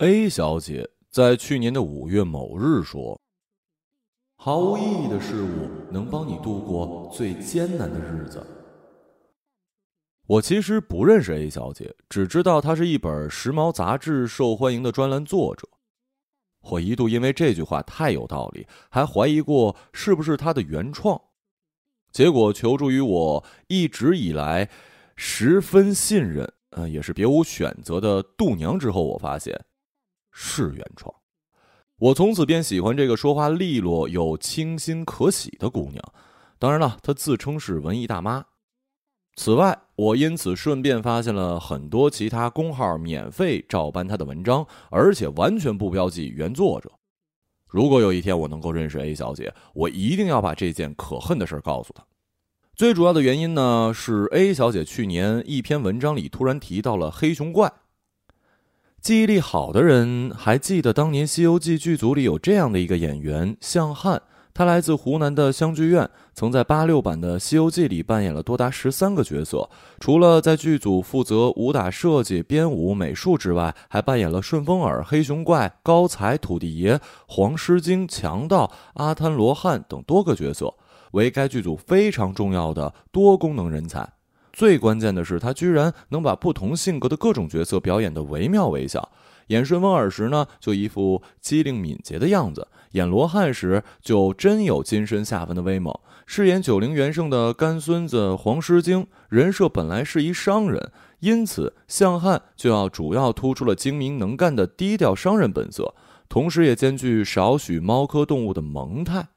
A 小姐在去年的五月某日说：“毫无意义的事物能帮你度过最艰难的日子。”我其实不认识 A 小姐，只知道她是一本时髦杂志受欢迎的专栏作者。我一度因为这句话太有道理，还怀疑过是不是她的原创。结果求助于我一直以来十分信任，呃，也是别无选择的度娘之后，我发现是原创。我从此便喜欢这个说话利落又清新可喜的姑娘。当然了，她自称是文艺大妈。此外，我因此顺便发现了很多其他公号免费照搬她的文章，而且完全不标记原作者。如果有一天我能够认识 A 小姐，我一定要把这件可恨的事告诉她。最主要的原因呢，是 A 小姐去年一篇文章里突然提到了黑熊怪。记忆力好的人还记得，当年《西游记》剧组里有这样的一个演员向汉。他来自湖南的湘剧院，曾在八六版的《西游记》里扮演了多达十三个角色。除了在剧组负责武打设计、编舞、美术之外，还扮演了顺风耳、黑熊怪、高才、土地爷、黄狮精、强盗、阿滩罗汉等多个角色，为该剧组非常重要的多功能人才。最关键的是，他居然能把不同性格的各种角色表演得惟妙惟肖。演顺风耳时呢，就一副机灵敏捷的样子；演罗汉时，就真有金身下凡的威猛。饰演九灵元圣的干孙子黄狮精，人设本来是一商人，因此向汉就要主要突出了精明能干的低调商人本色，同时也兼具少许猫科动物的萌态。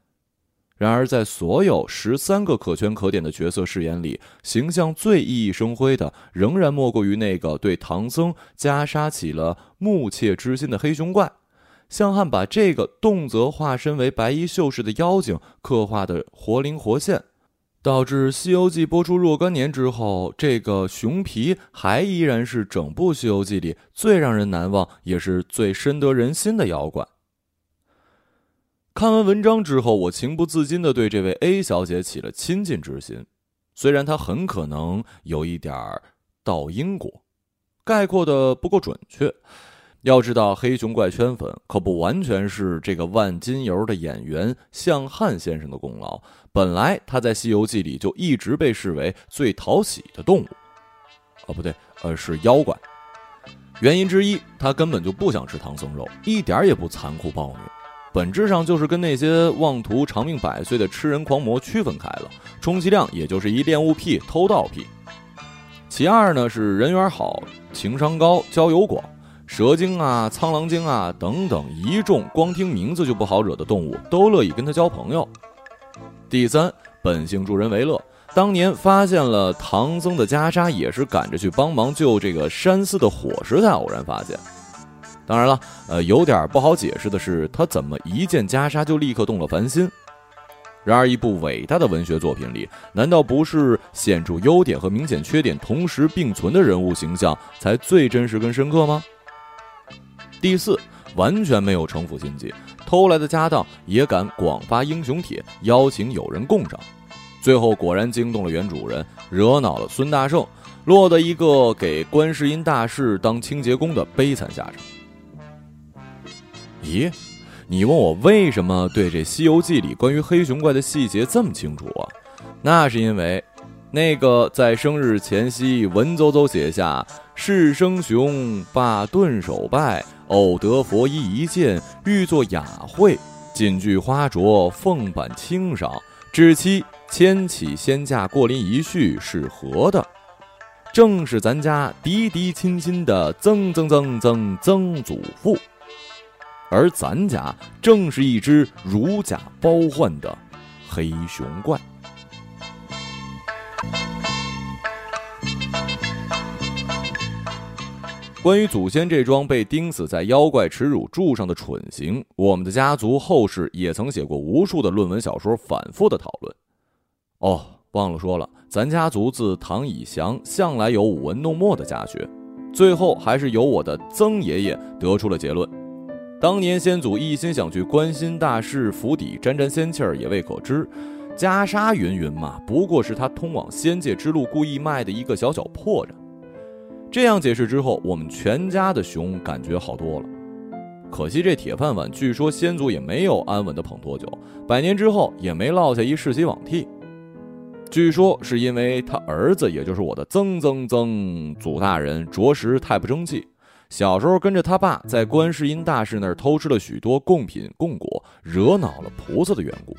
然而，在所有十三个可圈可点的角色饰演里，形象最熠熠生辉的，仍然莫过于那个对唐僧袈裟起了慕切之心的黑熊怪。向汉把这个动辄化身为白衣秀士的妖精刻画的活灵活现，导致《西游记》播出若干年之后，这个熊皮还依然是整部《西游记》里最让人难忘，也是最深得人心的妖怪。看完文章之后，我情不自禁地对这位 A 小姐起了亲近之心。虽然她很可能有一点儿倒因果，概括的不够准确。要知道，黑熊怪圈粉可不完全是这个万金油的演员向汉先生的功劳。本来他在《西游记》里就一直被视为最讨喜的动物，哦，不对，呃，是妖怪。原因之一，他根本就不想吃唐僧肉，一点也不残酷暴虐。本质上就是跟那些妄图长命百岁的吃人狂魔区分开了，充其量也就是一恋物癖、偷盗癖。其二呢是人缘好、情商高、交友广，蛇精啊、苍狼精啊等等一众光听名字就不好惹的动物都乐意跟他交朋友。第三，本性助人为乐，当年发现了唐僧的袈裟，也是赶着去帮忙救这个山寺的火时才偶然发现。当然了，呃，有点不好解释的是，他怎么一见袈裟就立刻动了凡心？然而，一部伟大的文学作品里，难道不是显著优点和明显缺点同时并存的人物形象才最真实跟深刻吗？第四，完全没有城府心计，偷来的家当也敢广发英雄帖，邀请友人共赏，最后果然惊动了原主人，惹恼了孙大圣，落得一个给观世音大士当清洁工的悲惨下场。咦，你问我为什么对这《西游记》里关于黑熊怪的细节这么清楚啊？那是因为，那个在生日前夕文绉绉写下“是生熊罢顿首拜，偶得佛衣一件，欲作雅会，锦具花着，凤版清赏，只期牵起仙驾过临一叙是何的”，正是咱家嫡嫡亲亲的曾曾曾曾曾祖父。而咱家正是一只如假包换的黑熊怪。关于祖先这桩被钉死在妖怪耻辱柱上的蠢行，我们的家族后世也曾写过无数的论文小说，反复的讨论。哦，忘了说了，咱家族自唐以降，向来有舞文弄墨的家学，最后还是由我的曾爷爷得出了结论。当年先祖一心想去关心大士府邸沾沾仙气儿，也未可知。袈裟云云嘛，不过是他通往仙界之路故意卖的一个小小破绽。这样解释之后，我们全家的熊感觉好多了。可惜这铁饭碗，据说先祖也没有安稳的捧多久，百年之后也没落下一世袭罔替。据说是因为他儿子，也就是我的曾曾曾祖大人，着实太不争气。小时候跟着他爸在观世音大士那儿偷吃了许多贡品贡果，惹恼了菩萨的缘故。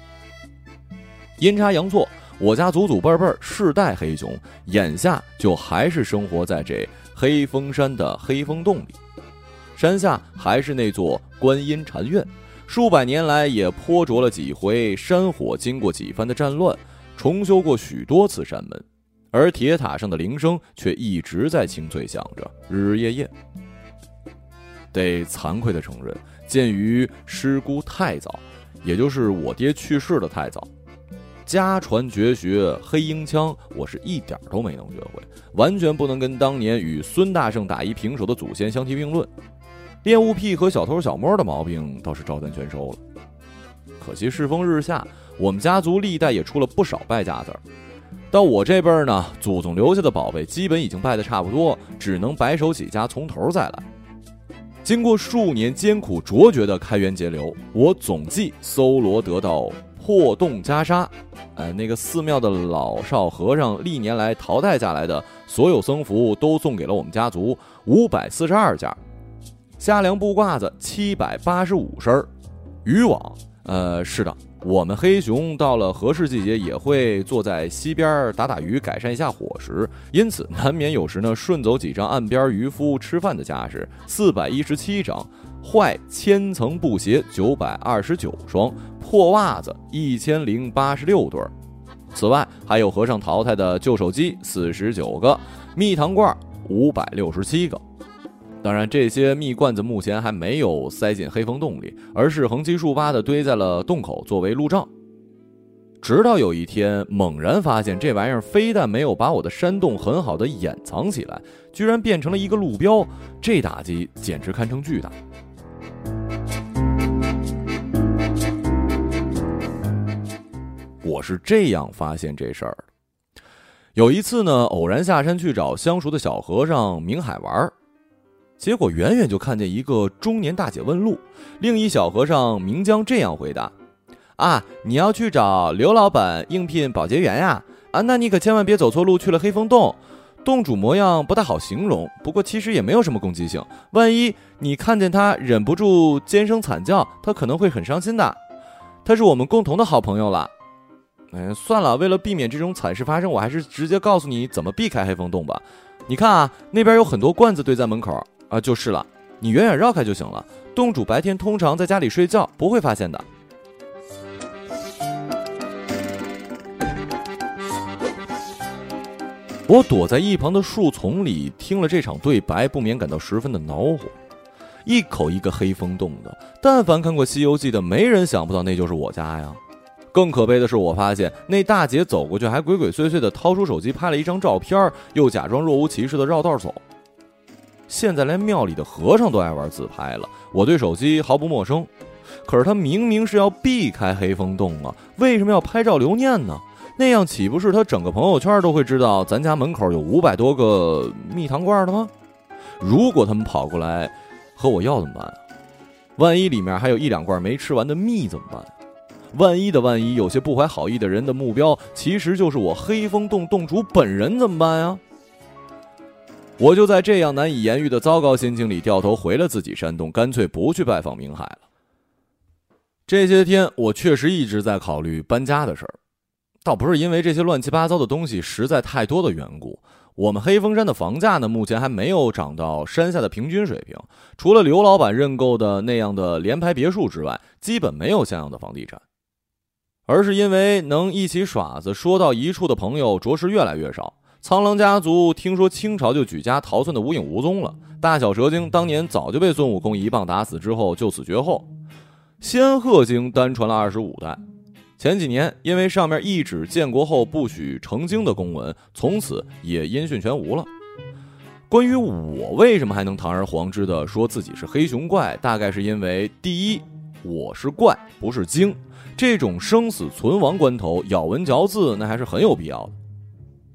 阴差阳错，我家祖祖辈辈世代黑熊，眼下就还是生活在这黑风山的黑风洞里。山下还是那座观音禅院，数百年来也颇着了几回山火，经过几番的战乱。重修过许多次山门，而铁塔上的铃声却一直在清脆响着，日日夜夜。得惭愧的承认，鉴于师姑太早，也就是我爹去世的太早，家传绝学黑鹰枪，我是一点都没能学会，完全不能跟当年与孙大圣打一平手的祖先相提并论。恋物癖和小偷小摸的毛病倒是照单全收了，可惜世风日下。我们家族历代也出了不少败家子儿，到我这辈儿呢，祖宗留下的宝贝基本已经败得差不多，只能白手起家，从头再来。经过数年艰苦卓绝的开源节流，我总计搜罗得到破洞袈裟，呃，那个寺庙的老少和尚历年来淘汰下来的所有僧服都送给了我们家族五百四十二件，夏凉布褂子七百八十五身，渔网，呃，是的。我们黑熊到了合适季节也会坐在溪边打打鱼，改善一下伙食，因此难免有时呢顺走几张岸边渔夫吃饭的架势。四百一十七张，坏千层布鞋九百二十九双，破袜子一千零八十六对。此外还有和尚淘汰的旧手机四十九个，蜜糖罐五百六十七个。当然，这些蜜罐子目前还没有塞进黑风洞里，而是横七竖八的堆在了洞口作为路障。直到有一天，猛然发现这玩意儿非但没有把我的山洞很好的掩藏起来，居然变成了一个路标，这打击简直堪称巨大。我是这样发现这事儿的：有一次呢，偶然下山去找相熟的小和尚明海玩儿。结果远远就看见一个中年大姐问路，另一小和尚明江这样回答：“啊，你要去找刘老板应聘保洁员呀？啊，那你可千万别走错路去了黑风洞，洞主模样不大好形容，不过其实也没有什么攻击性。万一你看见他忍不住尖声惨叫，他可能会很伤心的。他是我们共同的好朋友了。哎，算了，为了避免这种惨事发生，我还是直接告诉你怎么避开黑风洞吧。你看啊，那边有很多罐子堆在门口。”啊，就是了，你远远绕开就行了。洞主白天通常在家里睡觉，不会发现的。我躲在一旁的树丛里，听了这场对白，不免感到十分的恼火。一口一个黑风洞的，但凡看过《西游记》的，没人想不到那就是我家呀。更可悲的是，我发现那大姐走过去，还鬼鬼祟祟的掏出手机拍了一张照片，又假装若无其事的绕道走。现在连庙里的和尚都爱玩自拍了，我对手机毫不陌生。可是他明明是要避开黑风洞啊，为什么要拍照留念呢？那样岂不是他整个朋友圈都会知道咱家门口有五百多个蜜糖罐的吗？如果他们跑过来和我要怎么办？万一里面还有一两罐没吃完的蜜怎么办？万一的万一，有些不怀好意的人的目标其实就是我黑风洞洞主本人怎么办呀？我就在这样难以言喻的糟糕心情里，掉头回了自己山洞，干脆不去拜访明海了。这些天，我确实一直在考虑搬家的事儿，倒不是因为这些乱七八糟的东西实在太多的缘故。我们黑风山的房价呢，目前还没有涨到山下的平均水平，除了刘老板认购的那样的联排别墅之外，基本没有像样的房地产。而是因为能一起耍子、说到一处的朋友，着实越来越少。苍狼家族听说清朝就举家逃窜的无影无踪了。大小蛇精当年早就被孙悟空一棒打死之后就此绝后。仙鹤精单传了二十五代，前几年因为上面一纸建国后不许成精的公文，从此也音讯全无了。关于我为什么还能堂而皇之的说自己是黑熊怪，大概是因为第一，我是怪不是精，这种生死存亡关头咬文嚼字那还是很有必要的。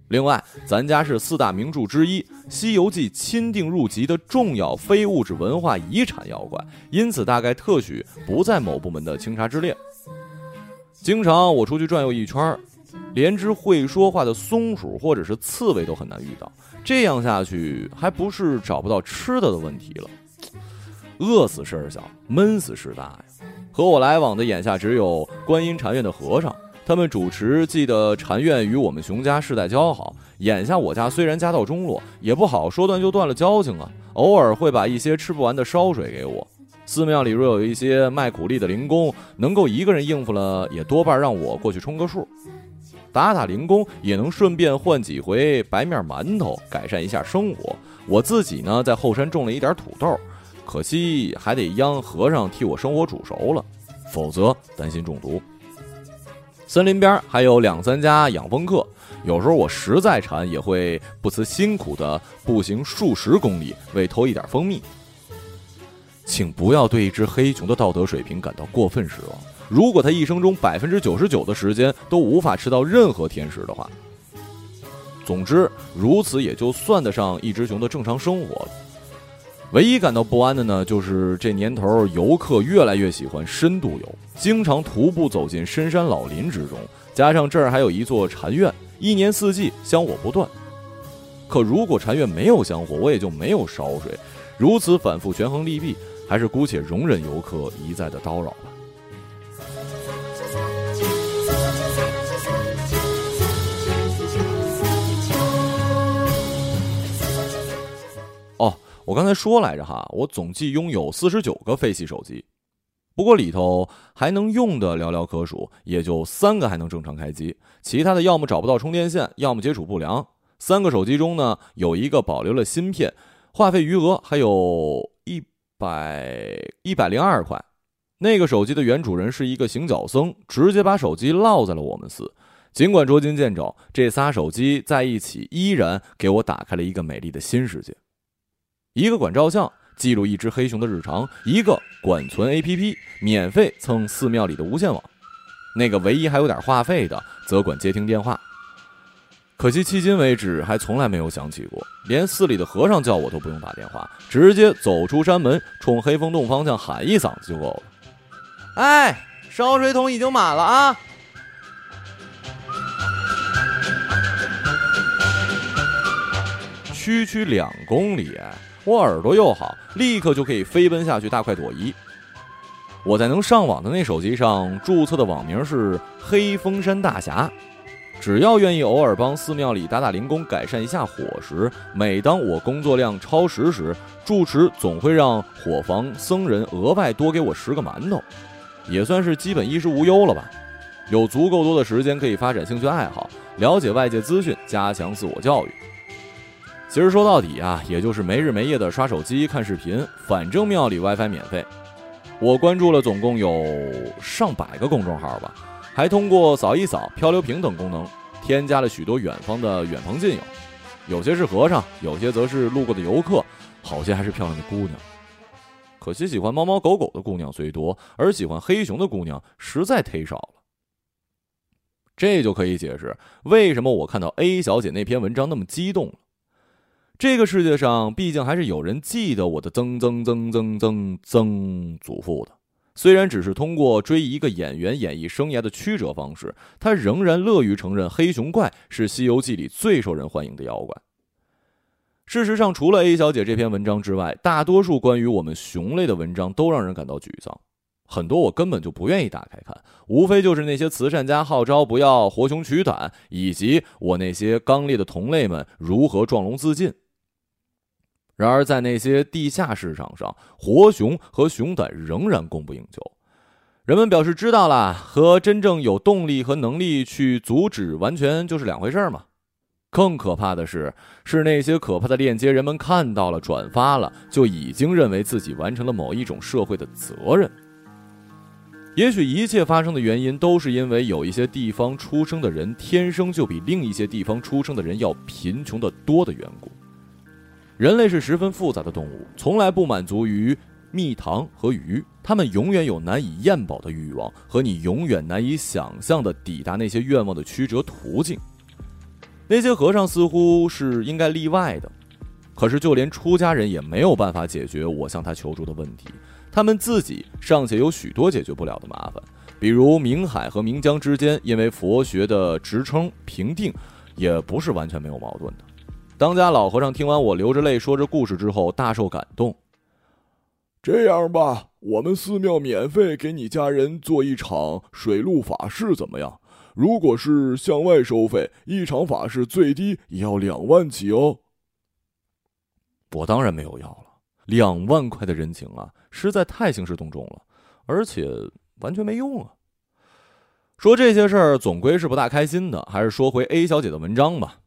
另外，咱家是四大名著之一《西游记》钦定入籍的重要非物质文化遗产妖怪，因此大概特许不在某部门的清查之列。经常我出去转悠一圈，连只会说话的松鼠或者是刺猬都很难遇到。这样下去，还不是找不到吃的的问题了？饿死事儿小，闷死事大呀！和我来往的眼下只有观音禅院的和尚。他们主持记得禅院与我们熊家世代交好，眼下我家虽然家道中落，也不好说断就断了交情啊。偶尔会把一些吃不完的烧水给我。寺庙里若有一些卖苦力的零工，能够一个人应付了，也多半让我过去充个数，打打零工，也能顺便换几回白面馒头，改善一下生活。我自己呢，在后山种了一点土豆，可惜还得央和尚替我生火煮熟了，否则担心中毒。森林边还有两三家养蜂客，有时候我实在馋，也会不辞辛苦的步行数十公里为偷一点蜂蜜。请不要对一只黑熊的道德水平感到过分失望。如果它一生中百分之九十九的时间都无法吃到任何甜食的话，总之如此也就算得上一只熊的正常生活。唯一感到不安的呢，就是这年头游客越来越喜欢深度游，经常徒步走进深山老林之中。加上这儿还有一座禅院，一年四季香火不断。可如果禅院没有香火，我也就没有烧水。如此反复权衡利弊，还是姑且容忍游客一再的叨扰吧。我刚才说来着哈，我总计拥有四十九个废弃手机，不过里头还能用的寥寥可数，也就三个还能正常开机，其他的要么找不到充电线，要么接触不良。三个手机中呢，有一个保留了芯片，话费余额还有一百一百零二块。那个手机的原主人是一个行脚僧，直接把手机落在了我们寺。尽管捉襟见肘，这仨手机在一起依然给我打开了一个美丽的新世界。一个管照相记录一只黑熊的日常，一个管存 A P P 免费蹭寺庙里的无线网，那个唯一还有点话费的则管接听电话。可惜迄今为止还从来没有响起过，连寺里的和尚叫我都不用打电话，直接走出山门，冲黑风洞方向喊一嗓子就够了。哎，烧水桶已经满了啊！区区两公里。我耳朵又好，立刻就可以飞奔下去，大快朵颐。我在能上网的那手机上注册的网名是黑风山大侠。只要愿意偶尔帮寺庙里打打零工，改善一下伙食，每当我工作量超时时，住持总会让伙房僧人额外多给我十个馒头，也算是基本衣食无忧了吧。有足够多的时间可以发展兴趣爱好，了解外界资讯，加强自我教育。其实说到底啊，也就是没日没夜的刷手机、看视频，反正庙里 WiFi 免费。我关注了总共有上百个公众号吧，还通过扫一扫、漂流瓶等功能，添加了许多远方的远朋近友。有些是和尚，有些则是路过的游客，好些还是漂亮的姑娘。可惜喜欢猫猫狗狗的姑娘虽多，而喜欢黑熊的姑娘实在忒少了。这就可以解释为什么我看到 A 小姐那篇文章那么激动了。这个世界上，毕竟还是有人记得我的曾曾曾曾曾曾祖父的。虽然只是通过追一个演员演艺生涯的曲折方式，他仍然乐于承认黑熊怪是《西游记》里最受人欢迎的妖怪。事实上，除了 A 小姐这篇文章之外，大多数关于我们熊类的文章都让人感到沮丧。很多我根本就不愿意打开看，无非就是那些慈善家号召不要活熊取胆，以及我那些刚烈的同类们如何撞龙自尽。然而，在那些地下市场上，活熊和熊胆仍然供不应求。人们表示知道了，和真正有动力和能力去阻止，完全就是两回事儿嘛。更可怕的是，是那些可怕的链接，人们看到了、转发了，就已经认为自己完成了某一种社会的责任。也许一切发生的原因，都是因为有一些地方出生的人，天生就比另一些地方出生的人要贫穷的多的缘故。人类是十分复杂的动物，从来不满足于蜜糖和鱼，他们永远有难以咽饱的欲望和你永远难以想象的抵达那些愿望的曲折途径。那些和尚似乎是应该例外的，可是就连出家人也没有办法解决我向他求助的问题。他们自己尚且有许多解决不了的麻烦，比如明海和明江之间，因为佛学的职称评定，也不是完全没有矛盾的。当家老和尚听完我流着泪说着故事之后，大受感动。这样吧，我们寺庙免费给你家人做一场水陆法事，怎么样？如果是向外收费，一场法事最低也要两万起哦。我当然没有要了。两万块的人情啊，实在太兴师动众了，而且完全没用啊。说这些事儿总归是不大开心的，还是说回 A 小姐的文章吧。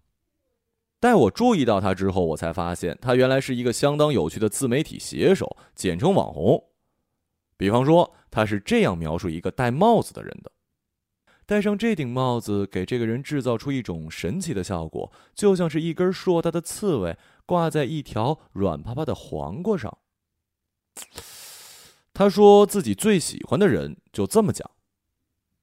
待我注意到他之后，我才发现他原来是一个相当有趣的自媒体写手，简称网红。比方说，他是这样描述一个戴帽子的人的：戴上这顶帽子，给这个人制造出一种神奇的效果，就像是一根硕大的刺猬。挂在一条软趴趴的黄瓜上。他说自己最喜欢的人就这么讲。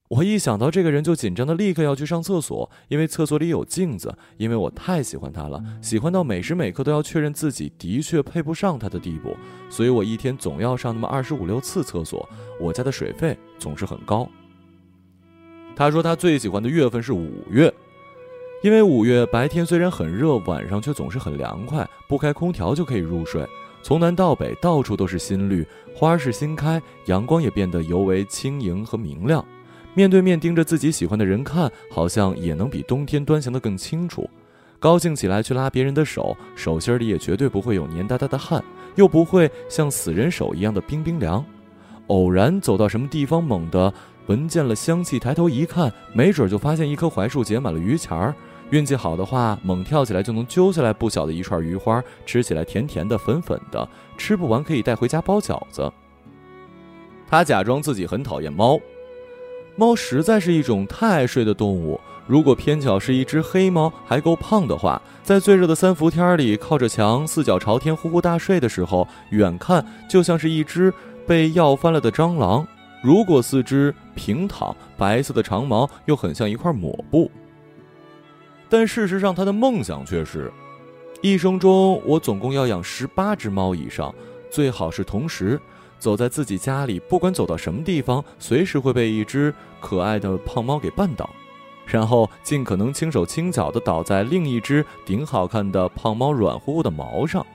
我一想到这个人，就紧张的立刻要去上厕所，因为厕所里有镜子。因为我太喜欢他了，喜欢到每时每刻都要确认自己的确配不上他的地步，所以我一天总要上那么二十五六次厕所。我家的水费总是很高。他说他最喜欢的月份是五月。因为五月白天虽然很热，晚上却总是很凉快，不开空调就可以入睡。从南到北，到处都是新绿，花是新开，阳光也变得尤为轻盈和明亮。面对面盯着自己喜欢的人看，好像也能比冬天端详得更清楚。高兴起来去拉别人的手，手心里也绝对不会有黏哒哒的汗，又不会像死人手一样的冰冰凉。偶然走到什么地方，猛地闻见了香气，抬头一看，没准就发现一棵槐树结满了榆钱儿。运气好的话，猛跳起来就能揪下来不小的一串鱼花，吃起来甜甜的、粉粉的，吃不完可以带回家包饺子。他假装自己很讨厌猫，猫实在是一种太爱睡的动物。如果偏巧是一只黑猫，还够胖的话，在最热的三伏天里，靠着墙，四脚朝天，呼呼大睡的时候，远看就像是一只被药翻了的蟑螂；如果四肢平躺，白色的长毛又很像一块抹布。但事实上，他的梦想却是：一生中我总共要养十八只猫以上，最好是同时走在自己家里，不管走到什么地方，随时会被一只可爱的胖猫给绊倒，然后尽可能轻手轻脚地倒在另一只顶好看的胖猫软乎乎的毛上。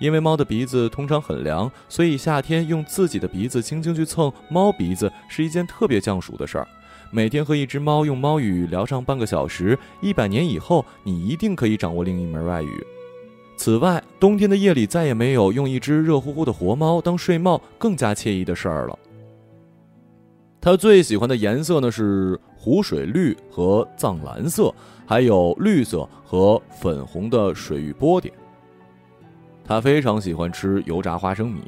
因为猫的鼻子通常很凉，所以夏天用自己的鼻子轻轻去蹭猫鼻子是一件特别降暑的事儿。每天和一只猫用猫语聊上半个小时，一百年以后，你一定可以掌握另一门外语。此外，冬天的夜里再也没有用一只热乎乎的活猫当睡帽更加惬意的事儿了。他最喜欢的颜色呢是湖水绿和藏蓝色，还有绿色和粉红的水域波点。他非常喜欢吃油炸花生米。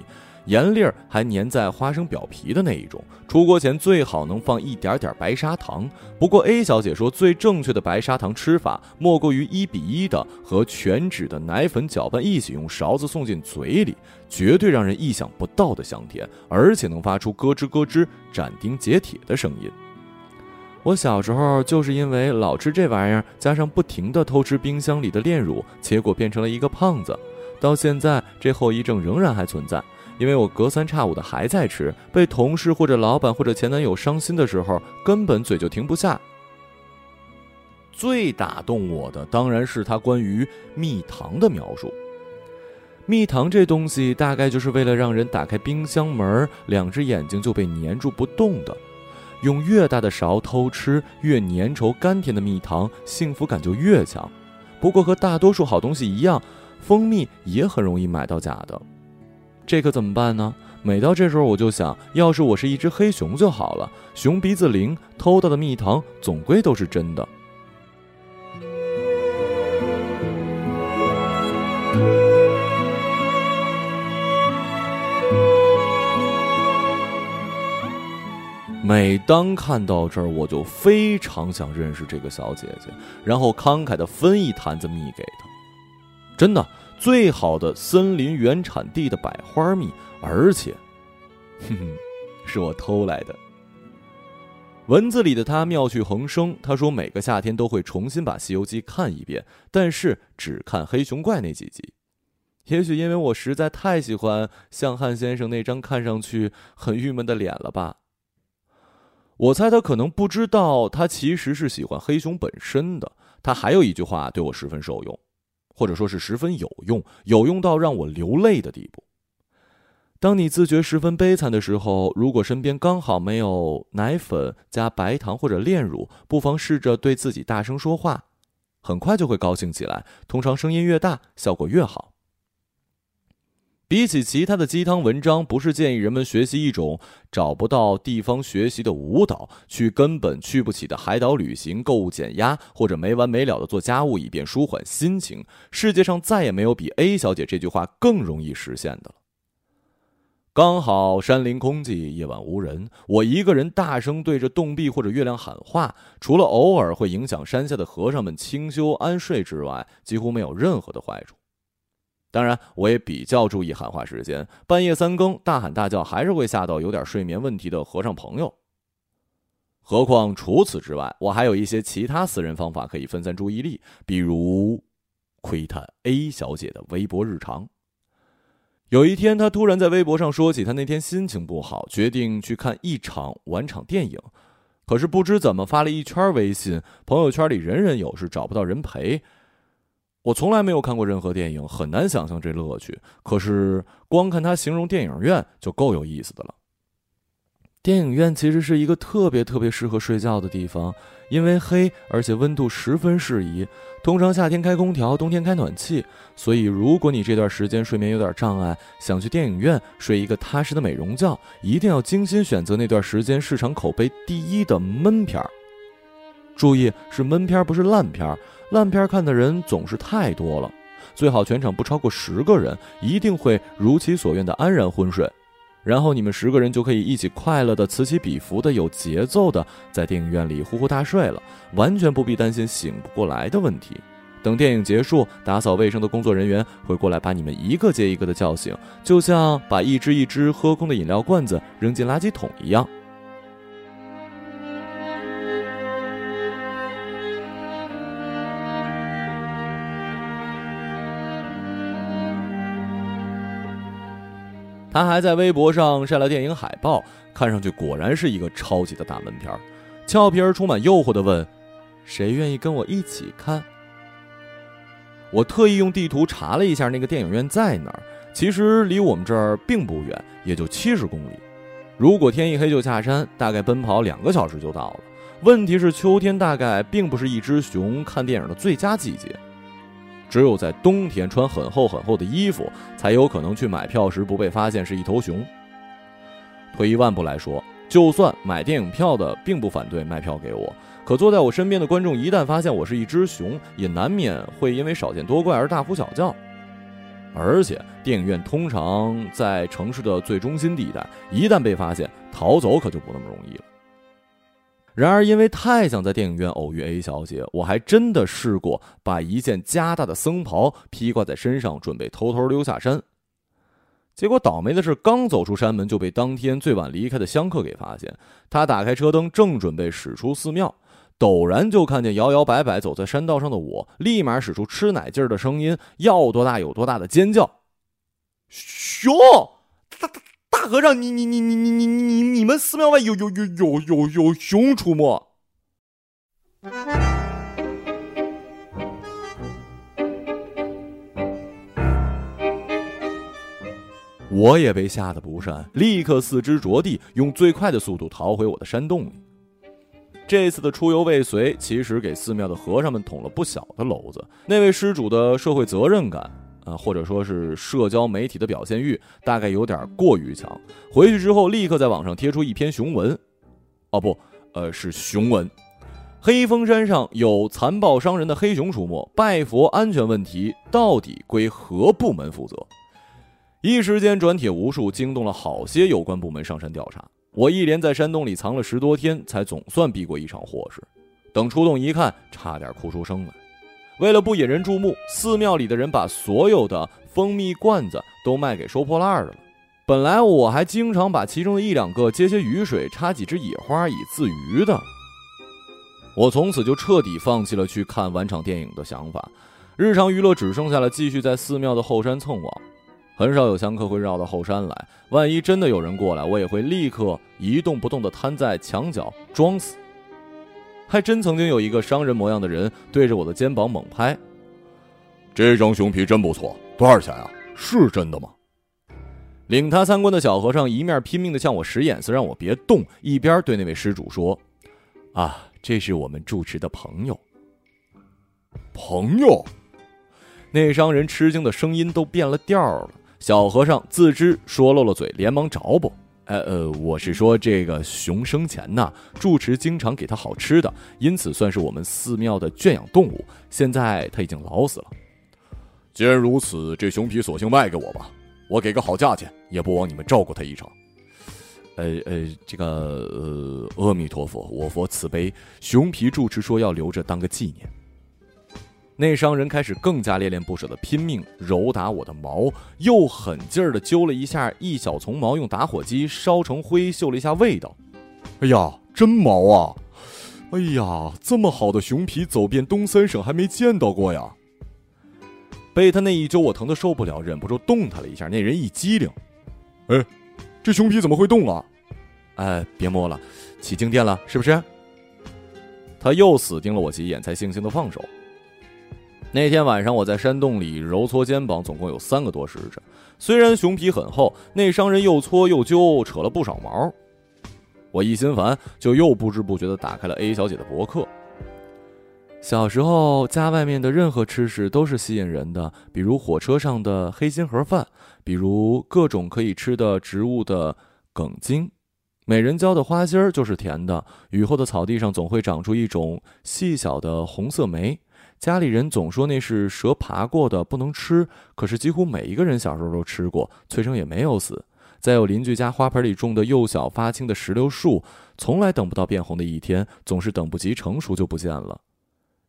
盐粒儿还粘在花生表皮的那一种，出锅前最好能放一点点白砂糖。不过 A 小姐说，最正确的白砂糖吃法，莫过于一比一的和全脂的奶粉搅拌一起，用勺子送进嘴里，绝对让人意想不到的香甜，而且能发出咯吱咯吱、斩钉截铁的声音。我小时候就是因为老吃这玩意儿，加上不停的偷吃冰箱里的炼乳，结果变成了一个胖子。到现在，这后遗症仍然还存在。因为我隔三差五的还在吃，被同事或者老板或者前男友伤心的时候，根本嘴就停不下。最打动我的当然是他关于蜜糖的描述。蜜糖这东西大概就是为了让人打开冰箱门，两只眼睛就被粘住不动的。用越大的勺偷吃，越粘稠甘甜的蜜糖，幸福感就越强。不过和大多数好东西一样，蜂蜜也很容易买到假的。这可怎么办呢？每到这时候，我就想，要是我是一只黑熊就好了。熊鼻子灵，偷到的蜜糖总归都是真的。每当看到这儿，我就非常想认识这个小姐姐，然后慷慨的分一坛子蜜给她。真的。最好的森林原产地的百花蜜，而且，哼哼，是我偷来的。文字里的他妙趣横生。他说每个夏天都会重新把《西游记》看一遍，但是只看黑熊怪那几集。也许因为我实在太喜欢向汉先生那张看上去很郁闷的脸了吧。我猜他可能不知道，他其实是喜欢黑熊本身的。他还有一句话对我十分受用，或者说是十分有用，有用到让我流泪的地步。当你自觉十分悲惨的时候，如果身边刚好没有奶粉加白糖或者炼乳，不妨试着对自己大声说话，很快就会高兴起来。通常声音越大，效果越好。比起其他的鸡汤文章，不是建议人们学习一种找不到地方学习的舞蹈，去根本去不起的海岛旅行、购物减压，或者没完没了的做家务以便舒缓心情。世界上再也没有比 A 小姐这句话更容易实现的了。刚好山林空寂，夜晚无人，我一个人大声对着洞壁或者月亮喊话，除了偶尔会影响山下的和尚们清修安睡之外，几乎没有任何的坏处。当然，我也比较注意喊话时间。半夜三更大喊大叫，还是会吓到有点睡眠问题的和尚朋友。何况除此之外，我还有一些其他私人方法可以分散注意力，比如窥探 A 小姐的微博日常。有一天，她突然在微博上说起，她那天心情不好，决定去看一场晚场电影。可是不知怎么发了一圈微信，朋友圈里人人有事，找不到人陪。我从来没有看过任何电影，很难想象这乐趣。可是光看他形容电影院就够有意思的了。电影院其实是一个特别特别适合睡觉的地方，因为黑，而且温度十分适宜。通常夏天开空调，冬天开暖气。所以如果你这段时间睡眠有点障碍，想去电影院睡一个踏实的美容觉，一定要精心选择那段时间市场口碑第一的闷片儿。注意，是闷片，不是烂片。烂片看的人总是太多了，最好全场不超过十个人，一定会如其所愿的安然昏睡。然后你们十个人就可以一起快乐的此起彼伏的有节奏的在电影院里呼呼大睡了，完全不必担心醒不过来的问题。等电影结束，打扫卫生的工作人员会过来把你们一个接一个的叫醒，就像把一只一只喝空的饮料罐子扔进垃圾桶一样。他还在微博上晒了电影海报，看上去果然是一个超级的大门片儿。俏皮儿充满诱惑的问：“谁愿意跟我一起看？”我特意用地图查了一下那个电影院在哪儿，其实离我们这儿并不远，也就七十公里。如果天一黑就下山，大概奔跑两个小时就到了。问题是秋天大概并不是一只熊看电影的最佳季节。只有在冬天穿很厚很厚的衣服，才有可能去买票时不被发现是一头熊。退一万步来说，就算买电影票的并不反对卖票给我，可坐在我身边的观众一旦发现我是一只熊，也难免会因为少见多怪而大呼小叫。而且电影院通常在城市的最中心地带，一旦被发现，逃走可就不那么容易了。然而，因为太想在电影院偶遇 A 小姐，我还真的试过把一件加大的僧袍披挂在身上，准备偷偷溜下山。结果倒霉的是，刚走出山门就被当天最晚离开的香客给发现。他打开车灯，正准备驶出寺庙，陡然就看见摇摇摆摆走在山道上的我，立马使出吃奶劲儿的声音，要多大有多大的尖叫：“熊！”和尚，你你你你你你你你们寺庙外有有有有有有熊出没？我也被吓得不善，立刻四肢着地，用最快的速度逃回我的山洞里。这次的出游未遂，其实给寺庙的和尚们捅了不小的篓子。那位施主的社会责任感。啊，或者说是社交媒体的表现欲大概有点过于强。回去之后，立刻在网上贴出一篇雄文，哦不，呃是雄文。黑风山上有残暴伤人的黑熊出没，拜佛安全问题到底归何部门负责？一时间转帖无数，惊动了好些有关部门上山调查。我一连在山洞里藏了十多天，才总算避过一场祸事。等出洞一看，差点哭出声来。为了不引人注目，寺庙里的人把所有的蜂蜜罐子都卖给收破烂的了。本来我还经常把其中的一两个接些雨水，插几枝野花以自娱的。我从此就彻底放弃了去看晚场电影的想法，日常娱乐只剩下了继续在寺庙的后山蹭网。很少有香客会绕到后山来，万一真的有人过来，我也会立刻一动不动地瘫在墙角装死。还真曾经有一个商人模样的人对着我的肩膀猛拍：“这张熊皮真不错，多少钱啊？是真的吗？”领他参观的小和尚一面拼命地向我使眼色，让我别动，一边对那位施主说：“啊，这是我们住持的朋友。”朋友，那商人吃惊的声音都变了调了。小和尚自知说漏了嘴，连忙找补：“呃呃，我是说这个熊生前呢，住持经常给他好吃的，因此算是我们寺庙的圈养动物。现在他已经老死了。既然如此，这熊皮索性卖给我吧，我给个好价钱，也不枉你们照顾他一场。”呃呃，这个呃，阿弥陀佛，我佛慈悲，熊皮住持说要留着当个纪念。那商人开始更加恋恋不舍的拼命揉打我的毛，又狠劲儿的揪了一下一小丛毛，用打火机烧成灰，嗅了一下味道。哎呀，真毛啊！哎呀，这么好的熊皮，走遍东三省还没见到过呀！被他那一揪，我疼的受不了，忍不住动他了一下。那人一激灵，哎，这熊皮怎么会动啊？哎，别摸了，起静电了是不是？他又死盯了我几眼，才悻悻的放手。那天晚上，我在山洞里揉搓肩膀，总共有三个多时辰。虽然熊皮很厚，那商人又搓又揪，扯了不少毛。我一心烦，就又不知不觉地打开了 A 小姐的博客。小时候，家外面的任何吃食都是吸引人的，比如火车上的黑心盒饭，比如各种可以吃的植物的梗茎，美人蕉的花心儿就是甜的。雨后的草地上总会长出一种细小的红色莓。家里人总说那是蛇爬过的，不能吃。可是几乎每一个人小时候都吃过，崔生也没有死。再有邻居家花盆里种的幼小发青的石榴树，从来等不到变红的一天，总是等不及成熟就不见了。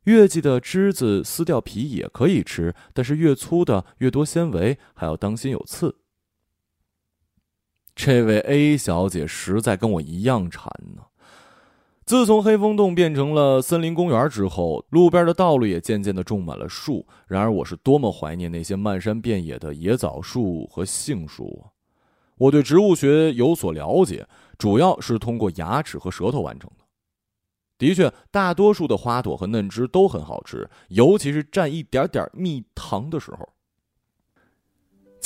月季的枝子撕掉皮也可以吃，但是越粗的越多纤维，还要当心有刺。这位 A 小姐实在跟我一样馋呢。自从黑风洞变成了森林公园之后，路边的道路也渐渐的种满了树。然而，我是多么怀念那些漫山遍野的野枣树和杏树啊！我对植物学有所了解，主要是通过牙齿和舌头完成的。的确，大多数的花朵和嫩枝都很好吃，尤其是蘸一点点蜜糖的时候。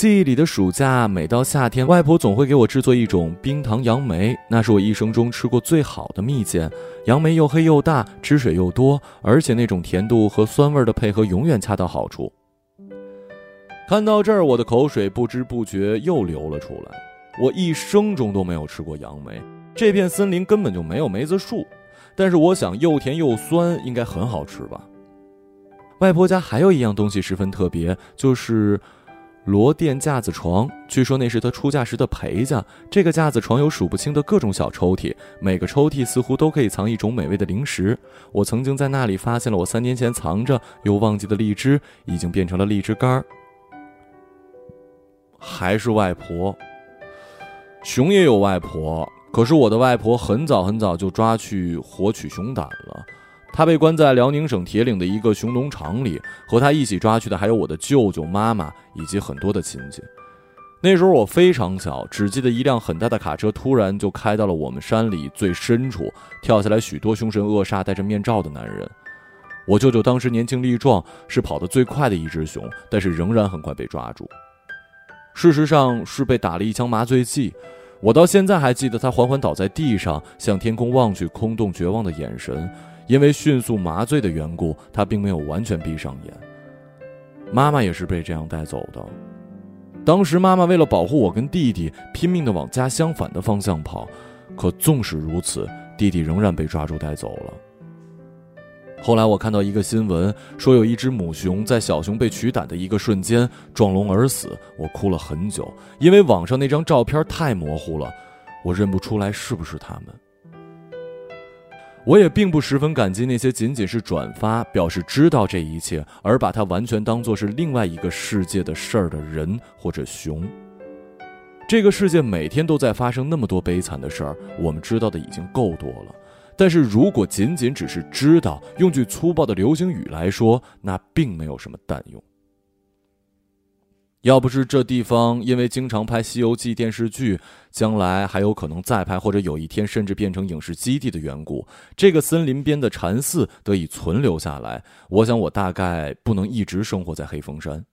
记忆里的暑假，每到夏天，外婆总会给我制作一种冰糖杨梅，那是我一生中吃过最好的蜜饯。杨梅又黑又大，汁水又多，而且那种甜度和酸味的配合永远恰到好处。看到这儿，我的口水不知不觉又流了出来。我一生中都没有吃过杨梅，这片森林根本就没有梅子树，但是我想又甜又酸，应该很好吃吧。外婆家还有一样东西十分特别，就是。罗甸架子床，据说那是他出嫁时的陪嫁。这个架子床有数不清的各种小抽屉，每个抽屉似乎都可以藏一种美味的零食。我曾经在那里发现了我三年前藏着又忘记的荔枝，已经变成了荔枝干儿。还是外婆，熊也有外婆，可是我的外婆很早很早就抓去活取熊胆了。他被关在辽宁省铁岭的一个熊农场里，和他一起抓去的还有我的舅舅、妈妈以及很多的亲戚。那时候我非常小，只记得一辆很大的卡车突然就开到了我们山里最深处，跳下来许多凶神恶煞、戴着面罩的男人。我舅舅当时年轻力壮，是跑得最快的一只熊，但是仍然很快被抓住。事实上是被打了一枪麻醉剂。我到现在还记得他缓缓倒在地上，向天空望去，空洞绝望的眼神。因为迅速麻醉的缘故，他并没有完全闭上眼。妈妈也是被这样带走的。当时妈妈为了保护我跟弟弟，拼命的往家相反的方向跑，可纵使如此，弟弟仍然被抓住带走了。后来我看到一个新闻，说有一只母熊在小熊被取胆的一个瞬间撞笼而死，我哭了很久，因为网上那张照片太模糊了，我认不出来是不是他们。我也并不十分感激那些仅仅是转发表示知道这一切，而把它完全当作是另外一个世界的事儿的人或者熊。这个世界每天都在发生那么多悲惨的事儿，我们知道的已经够多了。但是如果仅仅只是知道，用句粗暴的流行语来说，那并没有什么蛋用。要不是这地方因为经常拍《西游记》电视剧，将来还有可能再拍，或者有一天甚至变成影视基地的缘故，这个森林边的禅寺得以存留下来，我想我大概不能一直生活在黑风山。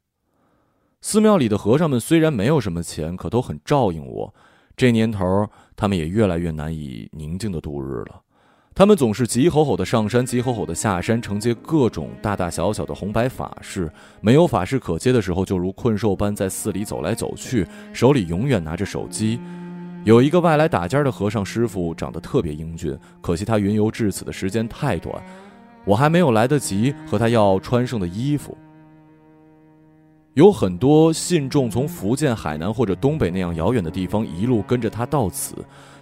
寺庙里的和尚们虽然没有什么钱，可都很照应我。这年头，他们也越来越难以宁静的度日了。他们总是急吼吼的上山，急吼吼的下山，承接各种大大小小的红白法事。没有法事可接的时候，就如困兽般在寺里走来走去，手里永远拿着手机。有一个外来打尖的和尚师傅，长得特别英俊，可惜他云游至此的时间太短，我还没有来得及和他要穿剩的衣服。有很多信众从福建、海南或者东北那样遥远的地方一路跟着他到此。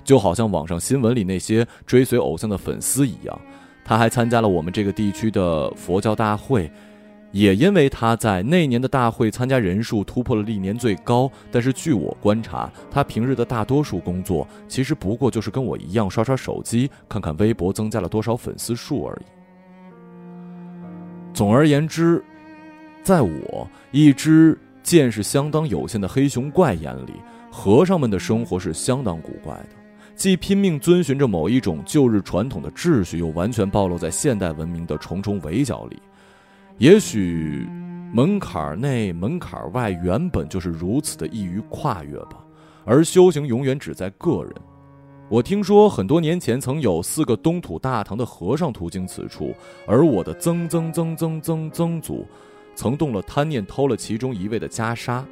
就好像网上新闻里那些追随偶像的粉丝一样，他还参加了我们这个地区的佛教大会，也因为他在那年的大会参加人数突破了历年最高。但是据我观察，他平日的大多数工作其实不过就是跟我一样刷刷手机，看看微博增加了多少粉丝数而已。总而言之，在我一只见识相当有限的黑熊怪眼里，和尚们的生活是相当古怪的。既拼命遵循着某一种旧日传统的秩序，又完全暴露在现代文明的重重围剿里。也许门槛内门槛外原本就是如此的易于跨越吧。而修行永远只在个人。我听说很多年前曾有四个东土大唐的和尚途经此处，而我的曾曾曾曾曾曾祖，曾动了贪念偷了其中一位的袈裟。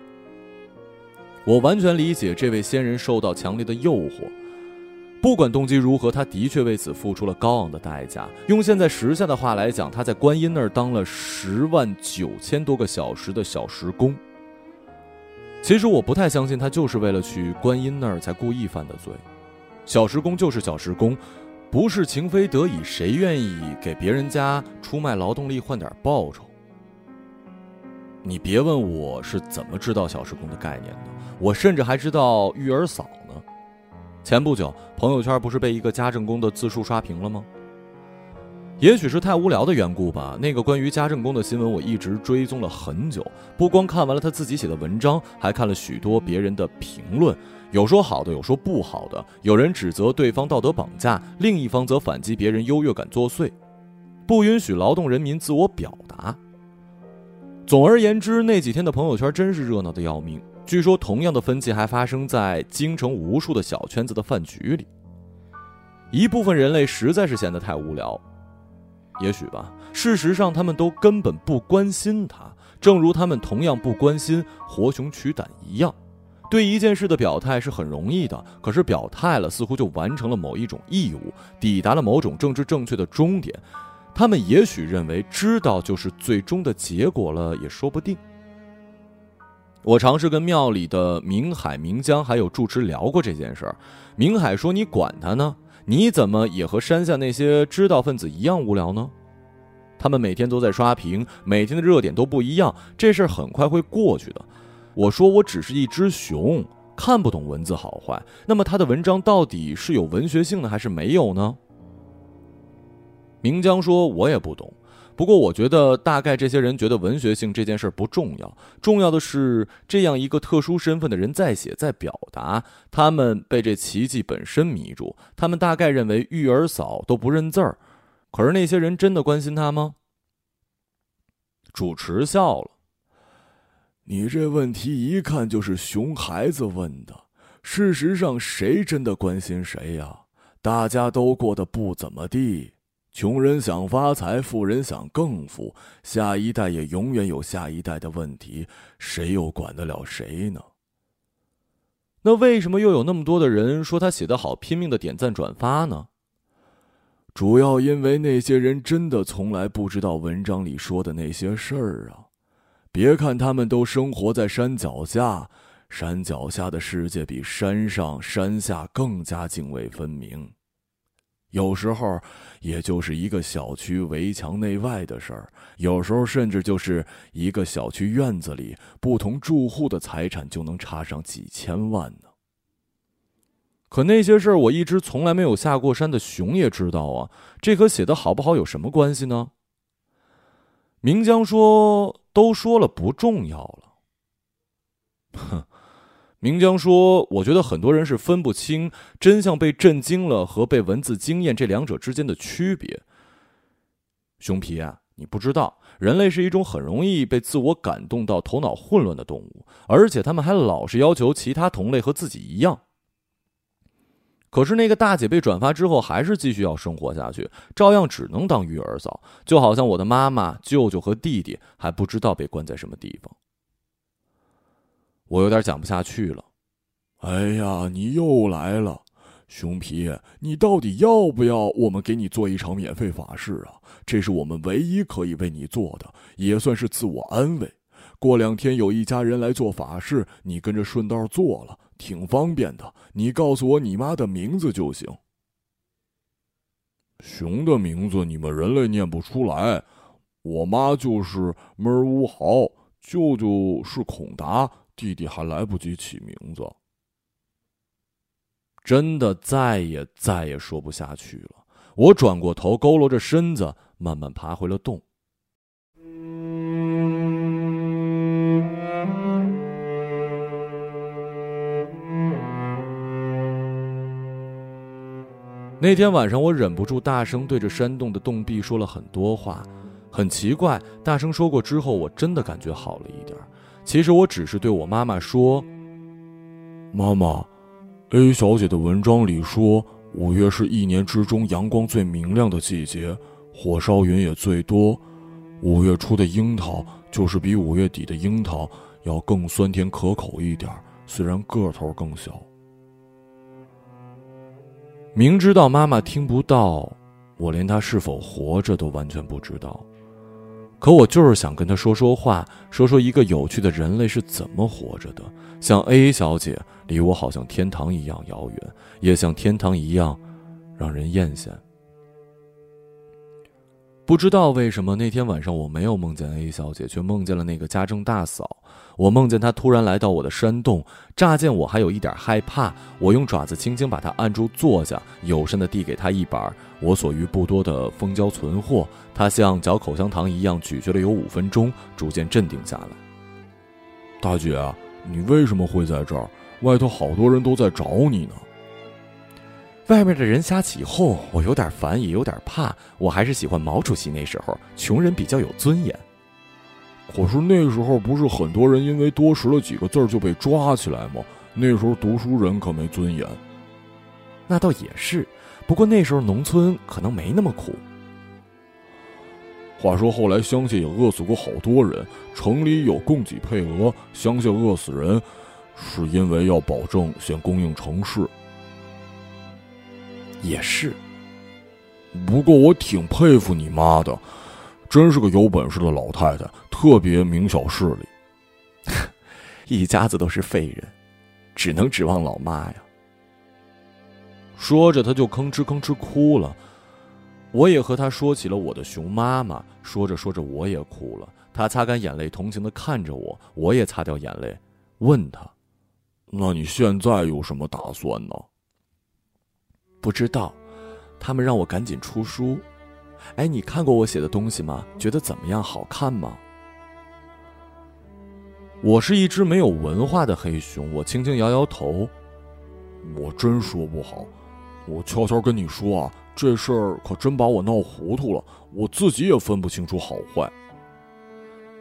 我完全理解这位仙人受到强烈的诱惑。不管动机如何，他的确为此付出了高昂的代价。用现在时下的话来讲，他在观音那儿当了十万九千多个小时的小时工。其实我不太相信他就是为了去观音那儿才故意犯的罪。小时工就是小时工，不是情非得已，谁愿意给别人家出卖劳动力换点报酬？你别问我是怎么知道小时工的概念的，我甚至还知道育儿嫂。前不久，朋友圈不是被一个家政工的自述刷屏了吗？也许是太无聊的缘故吧。那个关于家政工的新闻，我一直追踪了很久。不光看完了他自己写的文章，还看了许多别人的评论，有说好的，有说不好的。有人指责对方道德绑架，另一方则反击别人优越感作祟，不允许劳动人民自我表达。总而言之，那几天的朋友圈真是热闹的要命。据说，同样的分歧还发生在京城无数的小圈子的饭局里。一部分人类实在是闲得太无聊，也许吧。事实上，他们都根本不关心他，正如他们同样不关心活熊取胆一样。对一件事的表态是很容易的，可是表态了，似乎就完成了某一种义务，抵达了某种政治正确的终点。他们也许认为知道就是最终的结果了，也说不定。我尝试跟庙里的明海、明江还有住持聊过这件事儿。明海说：“你管他呢？你怎么也和山下那些知道分子一样无聊呢？他们每天都在刷屏，每天的热点都不一样，这事儿很快会过去的。”我说：“我只是一只熊，看不懂文字好坏。那么他的文章到底是有文学性的还是没有呢？”明江说：“我也不懂。”不过，我觉得大概这些人觉得文学性这件事不重要，重要的是这样一个特殊身份的人在写在表达。他们被这奇迹本身迷住，他们大概认为育儿嫂都不认字儿。可是那些人真的关心他吗？主持笑了：“你这问题一看就是熊孩子问的。事实上，谁真的关心谁呀？大家都过得不怎么地。”穷人想发财，富人想更富，下一代也永远有下一代的问题，谁又管得了谁呢？那为什么又有那么多的人说他写得好，拼命的点赞转发呢？主要因为那些人真的从来不知道文章里说的那些事儿啊！别看他们都生活在山脚下，山脚下的世界比山上山下更加泾渭分明。有时候，也就是一个小区围墙内外的事儿；有时候，甚至就是一个小区院子里不同住户的财产就能差上几千万呢。可那些事儿我一直从来没有下过山的熊也知道啊，这和写的好不好有什么关系呢？明江说：“都说了，不重要了。”哼，明江说：“我觉得很多人是分不清真相被震惊了和被文字惊艳这两者之间的区别。”熊皮啊，你不知道，人类是一种很容易被自我感动到头脑混乱的动物，而且他们还老是要求其他同类和自己一样。可是那个大姐被转发之后，还是继续要生活下去，照样只能当育儿嫂，就好像我的妈妈、舅舅和弟弟还不知道被关在什么地方。我有点讲不下去了。哎呀，你又来了，熊皮，你到底要不要我们给你做一场免费法事啊？这是我们唯一可以为你做的，也算是自我安慰。过两天有一家人来做法事，你跟着顺道做了。挺方便的，你告诉我你妈的名字就行。熊的名字你们人类念不出来，我妈就是闷儿乌豪，舅舅是孔达，弟弟还来不及起名字。真的再也再也说不下去了，我转过头，佝偻着身子，慢慢爬回了洞。那天晚上，我忍不住大声对着山洞的洞壁说了很多话。很奇怪，大声说过之后，我真的感觉好了一点。其实我只是对我妈妈说：“妈妈，A 小姐的文章里说，五月是一年之中阳光最明亮的季节，火烧云也最多。五月初的樱桃就是比五月底的樱桃要更酸甜可口一点，虽然个头更小。”明知道妈妈听不到，我连她是否活着都完全不知道。可我就是想跟他说说话，说说一个有趣的人类是怎么活着的。像 A 小姐，离我好像天堂一样遥远，也像天堂一样让人艳羡。不知道为什么那天晚上我没有梦见 A 小姐，却梦见了那个家政大嫂。我梦见她突然来到我的山洞，乍见我还有一点害怕。我用爪子轻轻把她按住坐下，友善地递给她一板我所余不多的蜂胶存货。她像嚼口香糖一样咀嚼了有五分钟，逐渐镇定下来。大姐，你为什么会在这儿？外头好多人都在找你呢。外面的人瞎起哄，我有点烦，也有点怕。我还是喜欢毛主席那时候，穷人比较有尊严。可是那时候不是很多人因为多识了几个字就被抓起来吗？那时候读书人可没尊严。那倒也是，不过那时候农村可能没那么苦。话说后来乡下也饿死过好多人，城里有供给配额，乡下饿死人，是因为要保证先供应城市。也是，不过我挺佩服你妈的，真是个有本事的老太太，特别明晓事理。一家子都是废人，只能指望老妈呀。说着，他就吭哧吭哧哭了。我也和他说起了我的熊妈妈，说着说着我也哭了。他擦干眼泪，同情的看着我，我也擦掉眼泪，问他：“那你现在有什么打算呢？”不知道，他们让我赶紧出书。哎，你看过我写的东西吗？觉得怎么样？好看吗？我是一只没有文化的黑熊。我轻轻摇摇头。我真说不好。我悄悄跟你说啊，这事儿可真把我闹糊涂了。我自己也分不清楚好坏。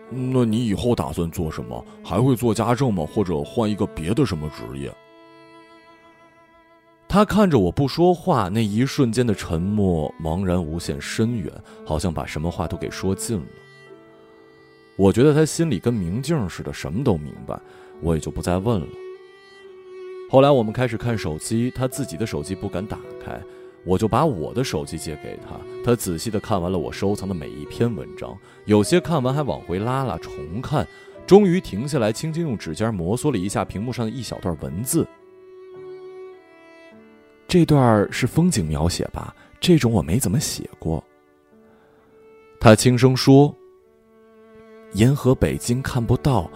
那你以后打算做什么？还会做家政吗？或者换一个别的什么职业？他看着我不说话，那一瞬间的沉默茫然无限深远，好像把什么话都给说尽了。我觉得他心里跟明镜似的，什么都明白，我也就不再问了。后来我们开始看手机，他自己的手机不敢打开，我就把我的手机借给他，他仔细的看完了我收藏的每一篇文章，有些看完还往回拉拉重看，终于停下来，轻轻用指尖摩挲了一下屏幕上的一小段文字。这段是风景描写吧？这种我没怎么写过。他轻声说：“沿河北京看不到，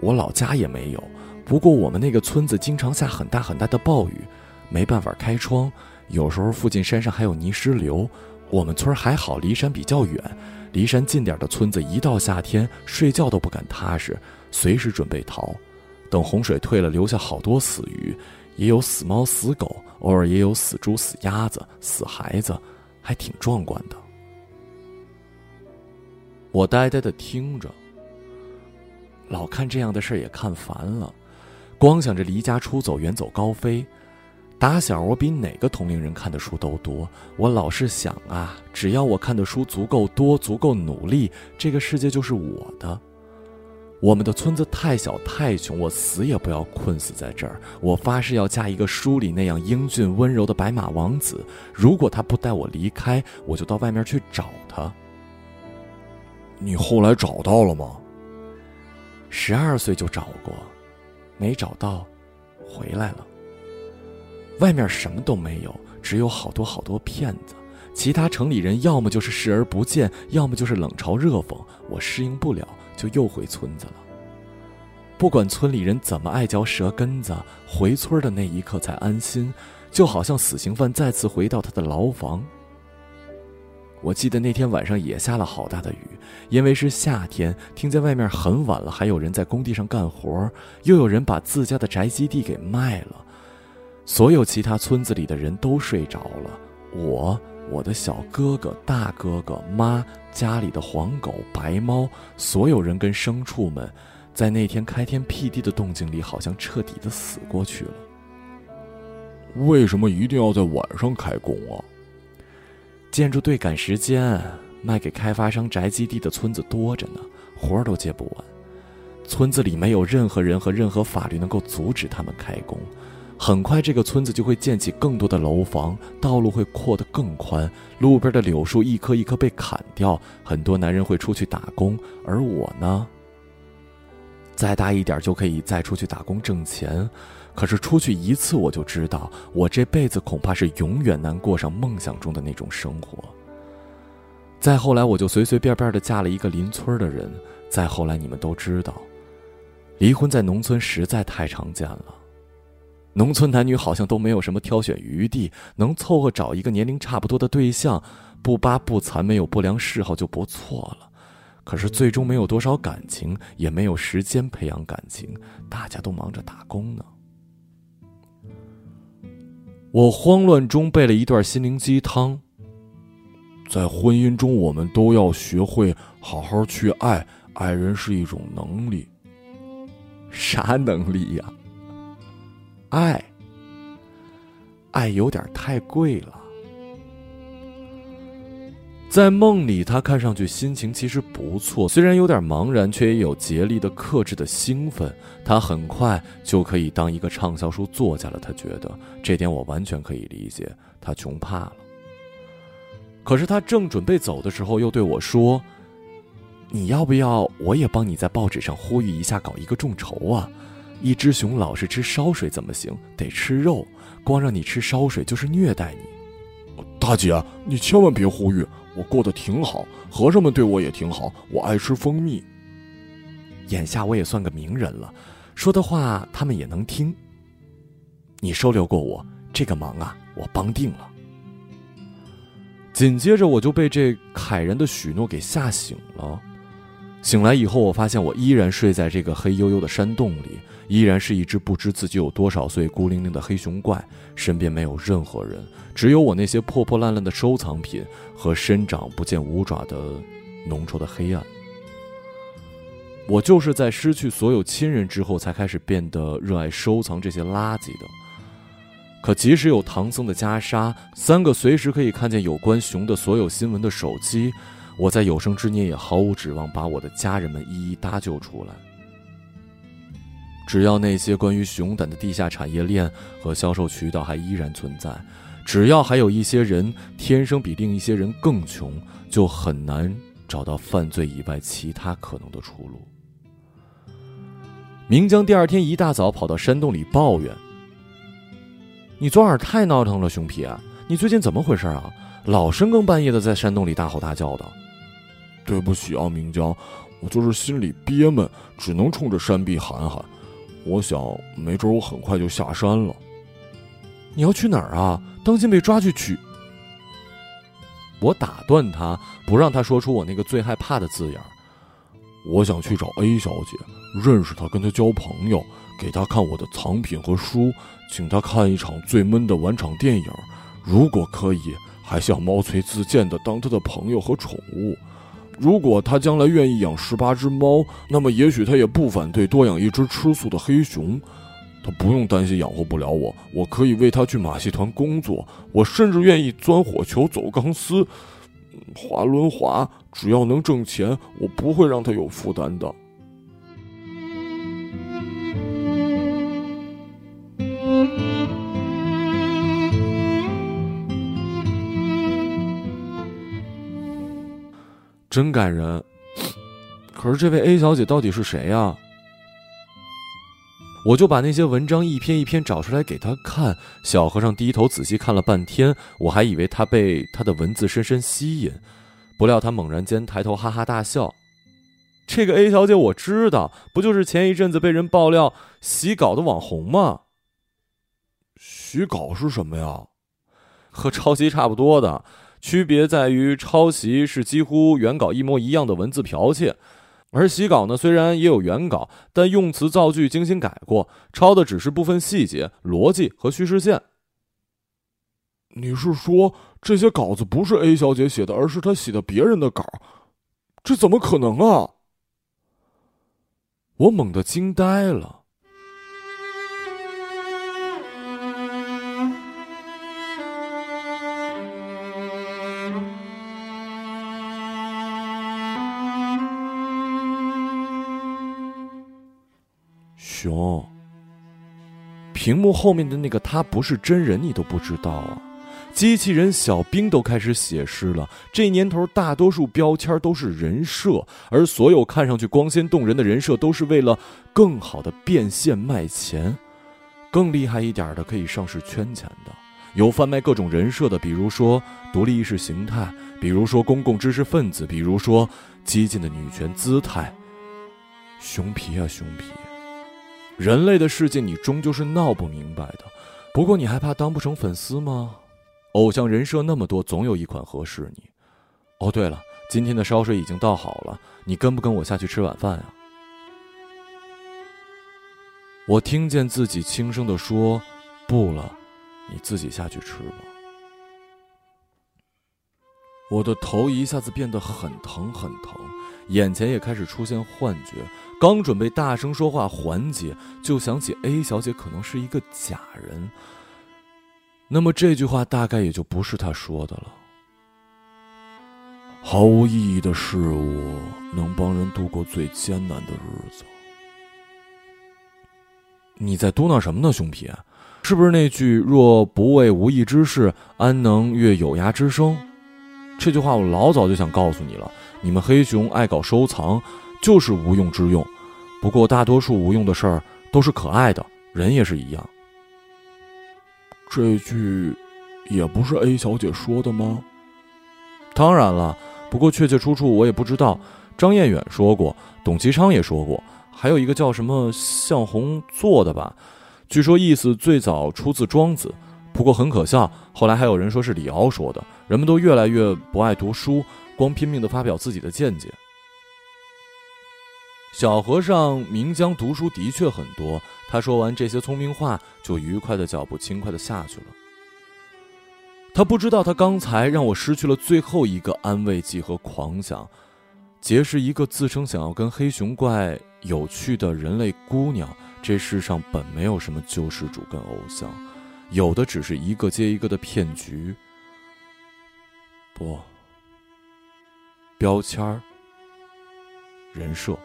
我老家也没有。不过我们那个村子经常下很大很大的暴雨，没办法开窗。有时候附近山上还有泥石流，我们村还好，离山比较远。离山近点的村子，一到夏天睡觉都不敢踏实，随时准备逃。等洪水退了，留下好多死鱼，也有死猫死狗，偶尔也有死猪死鸭子死孩子，还挺壮观的。我呆呆的听着，老看这样的事也看烦了，光想着离家出走，远走高飞。打小我比哪个同龄人看的书都多，我老是想啊，只要我看的书足够多、足够努力，这个世界就是我的。我们的村子太小太穷，我死也不要困死在这儿。我发誓要嫁一个书里那样英俊温柔的白马王子。如果他不带我离开，我就到外面去找他。你后来找到了吗？十二岁就找过，没找到，回来了。外面什么都没有，只有好多好多骗子。其他城里人要么就是视而不见，要么就是冷嘲热讽。我适应不了，就又回村子了。不管村里人怎么爱嚼舌根子，回村的那一刻才安心，就好像死刑犯再次回到他的牢房。我记得那天晚上也下了好大的雨，因为是夏天，听见外面很晚了，还有人在工地上干活，又有人把自家的宅基地给卖了。所有其他村子里的人都睡着了，我、我的小哥哥、大哥哥、妈、家里的黄狗、白猫，所有人跟牲畜们，在那天开天辟地的动静里，好像彻底的死过去了。为什么一定要在晚上开工啊？建筑队赶时间，卖给开发商宅基地的村子多着呢，活儿都接不完。村子里没有任何人和任何法律能够阻止他们开工。很快，这个村子就会建起更多的楼房，道路会扩得更宽，路边的柳树一棵一棵被砍掉。很多男人会出去打工，而我呢，再大一点就可以再出去打工挣钱。可是出去一次，我就知道，我这辈子恐怕是永远难过上梦想中的那种生活。再后来，我就随随便便的嫁了一个邻村的人。再后来，你们都知道，离婚在农村实在太常见了。农村男女好像都没有什么挑选余地，能凑合找一个年龄差不多的对象，不扒不残，没有不良嗜好就不错了。可是最终没有多少感情，也没有时间培养感情，大家都忙着打工呢。我慌乱中背了一段心灵鸡汤：在婚姻中，我们都要学会好好去爱，爱人是一种能力。啥能力呀？爱，爱有点太贵了。在梦里，他看上去心情其实不错，虽然有点茫然，却也有竭力的克制的兴奋。他很快就可以当一个畅销书作家了。他觉得这点我完全可以理解。他穷怕了。可是他正准备走的时候，又对我说：“你要不要我也帮你在报纸上呼吁一下，搞一个众筹啊？”一只熊老是吃烧水怎么行？得吃肉，光让你吃烧水就是虐待你。大姐，你千万别呼吁，我过得挺好，和尚们对我也挺好，我爱吃蜂蜜。眼下我也算个名人了，说的话他们也能听。你收留过我，这个忙啊，我帮定了。紧接着我就被这凯人的许诺给吓醒了。醒来以后，我发现我依然睡在这个黑黝黝的山洞里，依然是一只不知自己有多少岁、孤零零的黑熊怪，身边没有任何人，只有我那些破破烂烂的收藏品和伸长不见五爪的浓稠的黑暗。我就是在失去所有亲人之后，才开始变得热爱收藏这些垃圾的。可即使有唐僧的袈裟，三个随时可以看见有关熊的所有新闻的手机。我在有生之年也毫无指望把我的家人们一一搭救出来。只要那些关于熊胆的地下产业链和销售渠道还依然存在，只要还有一些人天生比另一些人更穷，就很难找到犯罪以外其他可能的出路。明江第二天一大早跑到山洞里抱怨：“你昨晚太闹腾了，熊皮啊，你最近怎么回事啊？老深更半夜的在山洞里大吼大叫的。”对不起啊，明江，我就是心里憋闷，只能冲着山壁喊喊。我想，没准我很快就下山了。你要去哪儿啊？当心被抓去取。我打断他，不让他说出我那个最害怕的字眼。我想去找 A 小姐，认识她，跟她交朋友，给她看我的藏品和书，请她看一场最闷的晚场电影。如果可以，还想毛遂自荐的当她的朋友和宠物。如果他将来愿意养十八只猫，那么也许他也不反对多养一只吃素的黑熊。他不用担心养活不了我，我可以为他去马戏团工作，我甚至愿意钻火球、走钢丝、滑轮滑，只要能挣钱，我不会让他有负担的。真感人。可是这位 A 小姐到底是谁呀？我就把那些文章一篇一篇找出来给她看。小和尚低头仔细看了半天，我还以为他被他的文字深深吸引，不料他猛然间抬头哈哈大笑。这个 A 小姐我知道，不就是前一阵子被人爆料洗稿的网红吗？洗稿是什么呀？和抄袭差不多的，区别在于抄袭是几乎原稿一模一样的文字剽窃。而洗稿呢，虽然也有原稿，但用词造句精心改过，抄的只是部分细节、逻辑和叙事线。你是说这些稿子不是 A 小姐写的，而是她写的别人的稿？这怎么可能啊！我猛地惊呆了。熊，屏幕后面的那个他不是真人，你都不知道啊！机器人小兵都开始写诗了。这年头，大多数标签都是人设，而所有看上去光鲜动人的人设，都是为了更好的变现卖钱。更厉害一点的，可以上市圈钱的，有贩卖各种人设的，比如说独立意识形态，比如说公共知识分子，比如说激进的女权姿态。熊皮啊，熊皮！人类的世界，你终究是闹不明白的。不过，你还怕当不成粉丝吗？偶像人设那么多，总有一款合适你。哦，对了，今天的烧水已经倒好了，你跟不跟我下去吃晚饭呀？我听见自己轻声的说：“不了，你自己下去吃吧。”我的头一下子变得很疼很疼，眼前也开始出现幻觉。刚准备大声说话缓解，就想起 A 小姐可能是一个假人。那么这句话大概也就不是她说的了。毫无意义的事物能帮人度过最艰难的日子。你在嘟囔什么呢，熊皮？是不是那句“若不为无益之事，安能阅有涯之生”？这句话我老早就想告诉你了。你们黑熊爱搞收藏。就是无用之用，不过大多数无用的事儿都是可爱的，人也是一样。这句也不是 A 小姐说的吗？当然了，不过确切出处我也不知道。张彦远说过，董其昌也说过，还有一个叫什么向红做的吧，据说意思最早出自庄子。不过很可笑，后来还有人说是李敖说的。人们都越来越不爱读书，光拼命的发表自己的见解。小和尚名江读书的确很多。他说完这些聪明话，就愉快的脚步轻快的下去了。他不知道，他刚才让我失去了最后一个安慰剂和狂想。结识一个自称想要跟黑熊怪有趣的人类姑娘。这世上本没有什么救世主跟偶像，有的只是一个接一个的骗局。不，标签儿，人设。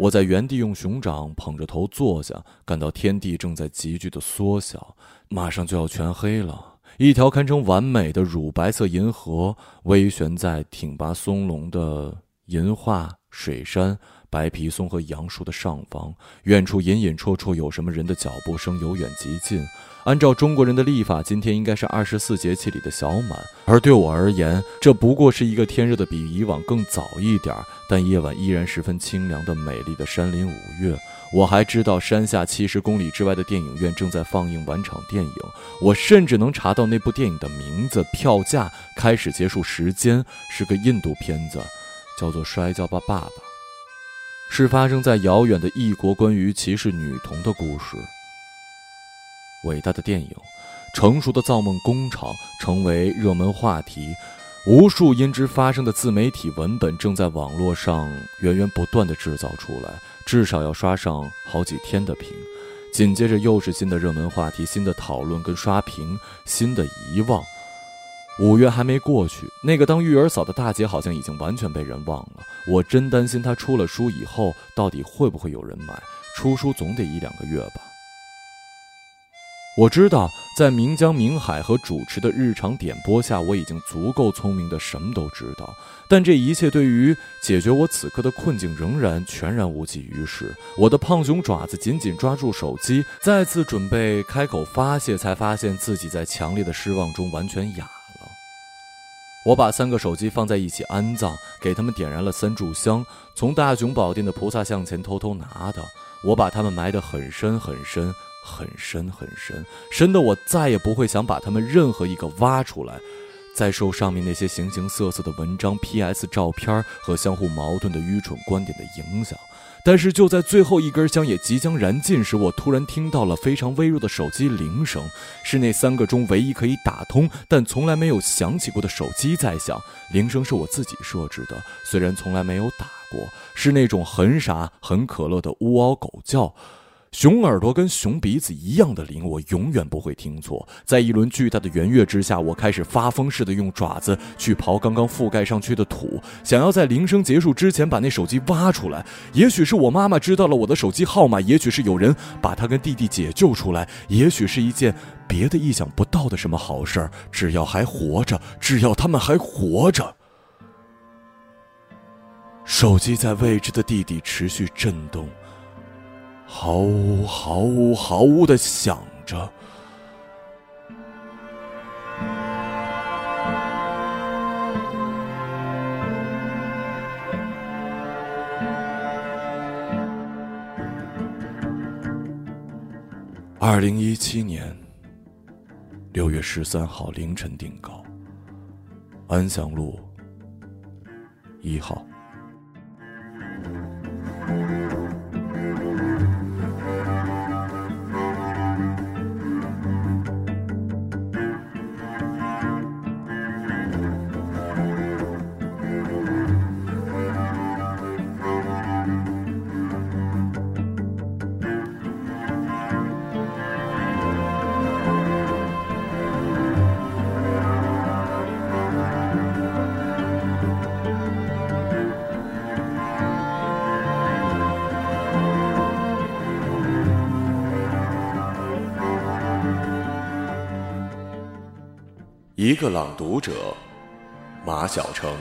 我在原地用熊掌捧着头坐下，感到天地正在急剧的缩小，马上就要全黑了。一条堪称完美的乳白色银河微悬在挺拔松茸的银桦水杉、白皮松和杨树的上方，远处隐隐绰绰有什么人的脚步声由远及近。按照中国人的历法，今天应该是二十四节气里的小满，而对我而言，这不过是一个天热的比以往更早一点但夜晚依然十分清凉的美丽的山林五月。我还知道山下七十公里之外的电影院正在放映晚场电影，我甚至能查到那部电影的名字、票价、开始结束时间，是个印度片子，叫做《摔跤吧，爸爸》，是发生在遥远的异国关于歧视女童的故事。伟大的电影，成熟的造梦工厂成为热门话题，无数因之发生的自媒体文本正在网络上源源不断的制造出来。至少要刷上好几天的屏，紧接着又是新的热门话题、新的讨论跟刷屏、新的遗忘。五月还没过去，那个当育儿嫂的大姐好像已经完全被人忘了。我真担心她出了书以后，到底会不会有人买？出书总得一两个月吧。我知道，在明江、明海和主持的日常点播下，我已经足够聪明的什么都知道。但这一切对于解决我此刻的困境仍然全然无济于事。我的胖熊爪子紧紧抓住手机，再次准备开口发泄，才发现自己在强烈的失望中完全哑了。我把三个手机放在一起安葬，给他们点燃了三炷香，从大雄宝殿的菩萨像前偷偷拿的。我把它们埋得很深很深。很深很深，深的我再也不会想把他们任何一个挖出来，再受上面那些形形色色的文章、P.S. 照片和相互矛盾的愚蠢观点的影响。但是就在最后一根香也即将燃尽时，我突然听到了非常微弱的手机铃声，是那三个中唯一可以打通但从来没有响起过的手机在响。铃声是我自己设置的，虽然从来没有打过，是那种很傻很可乐的呜嗷狗叫。熊耳朵跟熊鼻子一样的灵，我永远不会听错。在一轮巨大的圆月之下，我开始发疯似的用爪子去刨刚刚覆盖上去的土，想要在铃声结束之前把那手机挖出来。也许是我妈妈知道了我的手机号码，也许是有人把他跟弟弟解救出来，也许是一件别的意想不到的什么好事儿。只要还活着，只要他们还活着，手机在未知的地底持续震动。毫无毫无毫无的想着。二零一七年六月十三号凌晨定稿，安祥路一号。个朗读者，马晓成。